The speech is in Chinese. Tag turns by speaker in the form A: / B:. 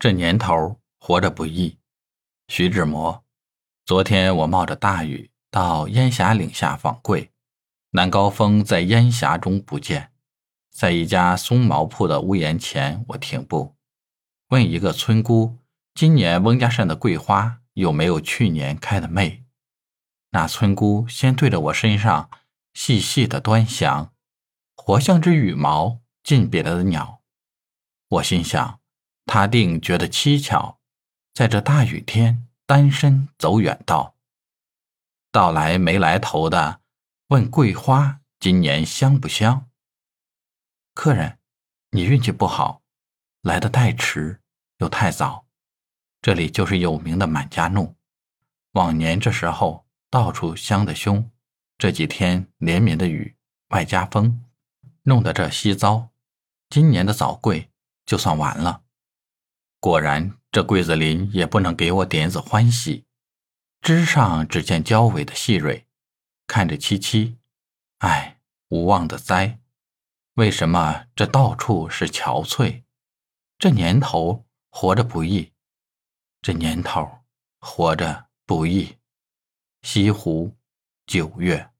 A: 这年头活着不易。徐志摩，昨天我冒着大雨到烟霞岭下访贵，南高峰在烟霞中不见，在一家松毛铺的屋檐前，我停步，问一个村姑：今年翁家山的桂花有没有去年开的媚？那村姑先对着我身上细细的端详，活像只羽毛尽别了的鸟。我心想，他定觉得蹊跷，在这大雨天单身走远道，到来没来头的问桂花今年香不香？客人，你运气不好，来的太迟又太早。这里就是有名的满家怒，往年这时候。到处香的凶，这几天连绵的雨，外加风，弄得这稀糟。今年的早桂就算完了。果然，这桂子林也不能给我点子欢喜。枝上只见娇尾的细蕊，看着凄凄。唉，无望的栽！为什么这到处是憔悴？这年头活着不易，这年头活着不易。西湖，九月。